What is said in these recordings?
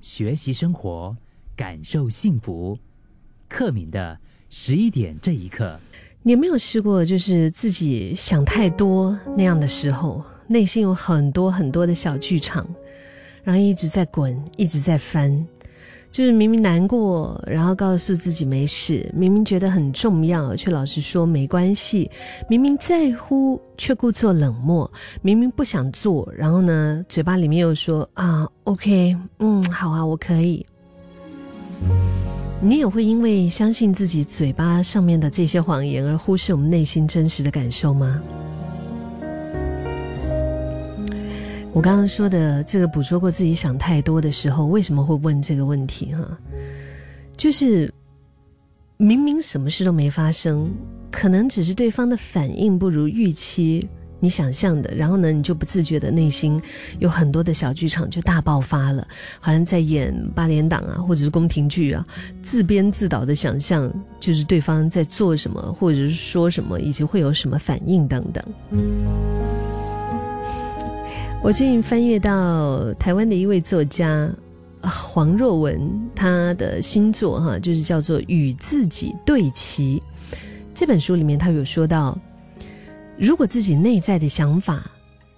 学习生活，感受幸福。克敏的十一点这一刻，你有没有试过，就是自己想太多那样的时候，内心有很多很多的小剧场，然后一直在滚，一直在翻。就是明明难过，然后告诉自己没事；明明觉得很重要，却老是说没关系；明明在乎，却故作冷漠；明明不想做，然后呢，嘴巴里面又说啊，OK，嗯，好啊，我可以。你也会因为相信自己嘴巴上面的这些谎言，而忽视我们内心真实的感受吗？我刚刚说的这个捕捉过自己想太多的时候，为什么会问这个问题？哈，就是明明什么事都没发生，可能只是对方的反应不如预期，你想象的，然后呢，你就不自觉的内心有很多的小剧场就大爆发了，好像在演八连档啊，或者是宫廷剧啊，自编自导的想象，就是对方在做什么，或者是说什么，以及会有什么反应等等。我最近翻阅到台湾的一位作家黄若文，他的新作哈，就是叫做《与自己对齐》这本书里面，他有说到，如果自己内在的想法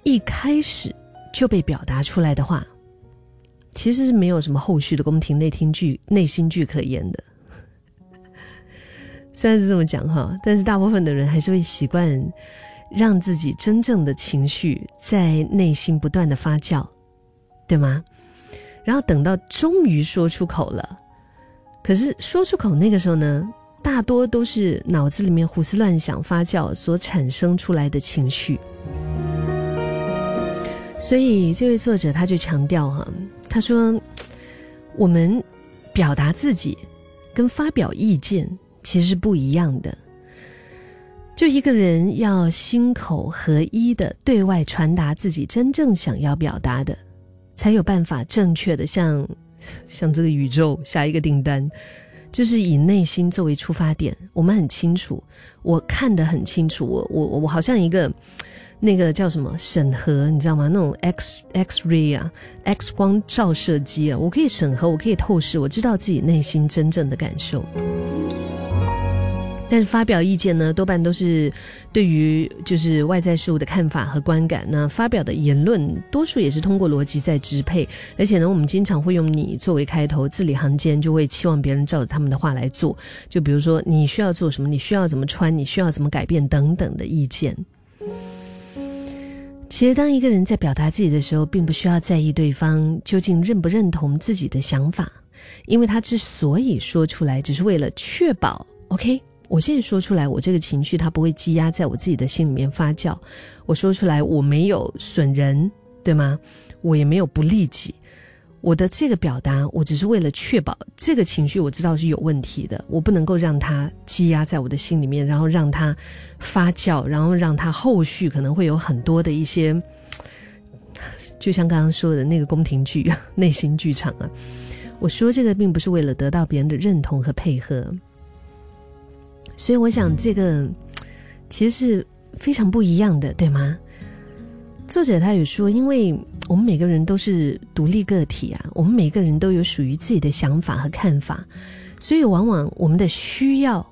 一开始就被表达出来的话，其实是没有什么后续的宫廷内听剧、内心剧可言的。虽然是这么讲哈，但是大部分的人还是会习惯。让自己真正的情绪在内心不断的发酵，对吗？然后等到终于说出口了，可是说出口那个时候呢，大多都是脑子里面胡思乱想发酵所产生出来的情绪。所以这位作者他就强调哈，他说，我们表达自己跟发表意见其实是不一样的。就一个人要心口合一的对外传达自己真正想要表达的，才有办法正确的向 向这个宇宙下一个订单，就是以内心作为出发点。我们很清楚，我看得很清楚，我我我好像一个 那个叫什么审核，你知道吗？那种 X X ray 啊，X 光照射机啊，我可以审核，我可以透视，我知道自己内心真正的感受。但是发表意见呢，多半都是对于就是外在事物的看法和观感。那发表的言论，多数也是通过逻辑在支配。而且呢，我们经常会用“你”作为开头，字里行间就会期望别人照着他们的话来做。就比如说，你需要做什么，你需要怎么穿，你需要怎么改变等等的意见。其实，当一个人在表达自己的时候，并不需要在意对方究竟认不认同自己的想法，因为他之所以说出来，只是为了确保 OK。我现在说出来，我这个情绪它不会积压在我自己的心里面发酵。我说出来，我没有损人，对吗？我也没有不利己。我的这个表达，我只是为了确保这个情绪，我知道是有问题的，我不能够让它积压在我的心里面，然后让它发酵，然后让它后续可能会有很多的一些，就像刚刚说的那个宫廷剧、内心剧场啊。我说这个并不是为了得到别人的认同和配合。所以我想，这个其实是非常不一样的，对吗？作者他有说，因为我们每个人都是独立个体啊，我们每个人都有属于自己的想法和看法，所以往往我们的需要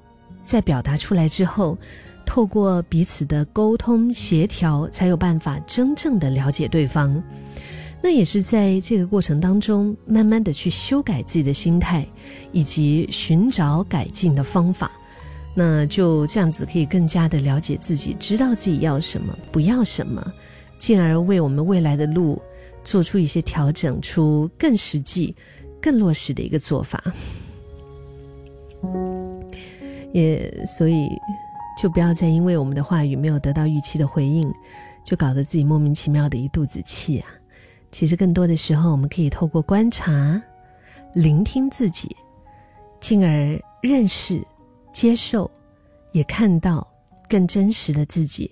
在表达出来之后，透过彼此的沟通协调，才有办法真正的了解对方。那也是在这个过程当中，慢慢的去修改自己的心态，以及寻找改进的方法。那就这样子可以更加的了解自己，知道自己要什么，不要什么，进而为我们未来的路做出一些调整，出更实际、更落实的一个做法。也所以，就不要再因为我们的话语没有得到预期的回应，就搞得自己莫名其妙的一肚子气啊！其实更多的时候，我们可以透过观察、聆听自己，进而认识。接受，也看到更真实的自己。